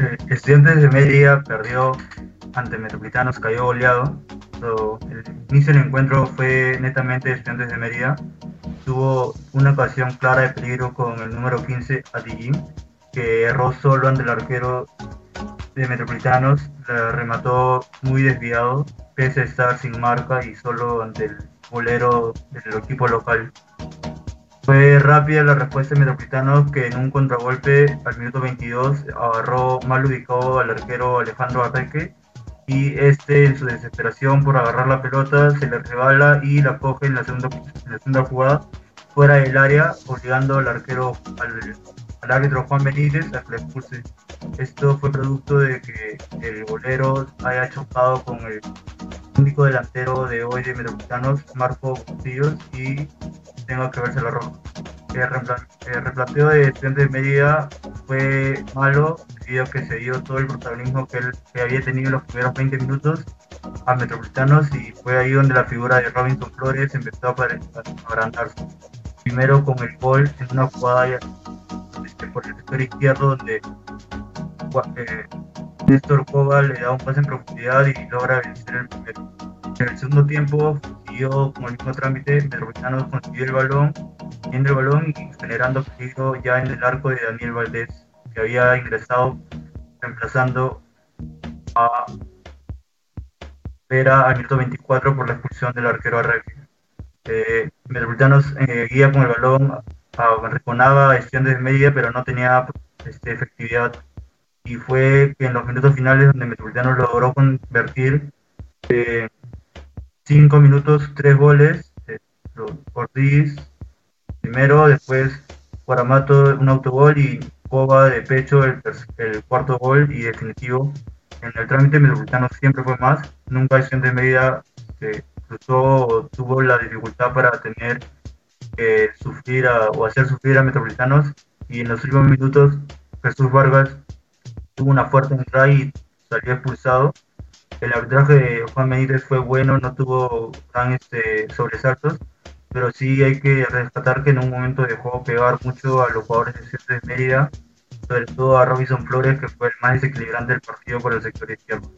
eh, Estudiantes de Mérida perdió ante Metropolitanos, cayó goleado. el inicio del encuentro fue netamente Estudiantes de Mérida. Tuvo una ocasión clara de peligro con el número 15, Adigim, que erró solo ante el arquero de Metropolitanos, la remató muy desviado, pese a estar sin marca y solo ante el bolero del equipo local. Fue rápida la respuesta de Metropolitanos que en un contragolpe al minuto 22 agarró mal ubicado al arquero Alejandro Arreque y este en su desesperación por agarrar la pelota se le rebala y la coge en la segunda, en la segunda jugada fuera del área obligando al arquero al, al árbitro Juan Benítez a que le expulse. Esto fue producto de que el golero haya chocado con el único delantero de hoy de Metropolitanos, Marco Castillos, y tenga que verse la roja. El, replanteo de Estudiantes de Mérida fue malo debido a que se dio todo el protagonismo que él había tenido en los primeros 20 minutos a Metropolitanos y fue ahí donde la figura de Robinson Flores empezó a agrandarse. Primero con el gol en una jugada este, por el sector izquierdo donde eh, Néstor Cova le da un pase en profundidad y logra vencer el primero. En el segundo tiempo siguió con el mismo trámite, Metropolitanos consiguió el balón, viendo el balón y generando peligro ya en el arco de Daniel Valdés, que había ingresado reemplazando a Vera al minuto 24 por la expulsión del arquero Arregui. Eh, Metropolitanos eh, guía con el balón, reconaba Estudiantes de media, pero no tenía este, efectividad y fue en los minutos finales donde Metropolitano logró convertir eh, cinco minutos, tres goles, eh, Ortiz primero, después Guaramato un autogol y Cova de pecho el, el, cuarto gol y definitivo. En el trámite Metropolitano siempre fue más, nunca acción de medida que cruzó tuvo la dificultad para tener que sufrir o hacer sufrir a Metropolitanos y en los últimos minutos Jesús Vargas tuvo una fuerte entrada y salió expulsado. El arbitraje de Juan Benítez fue bueno, no tuvo tan este, sobresaltos, pero sí hay que rescatar que en un momento dejó pegar mucho a los jugadores de Mérida, sobre todo a Robinson Flores, que fue el más desequilibrante del partido por el sector izquierdo.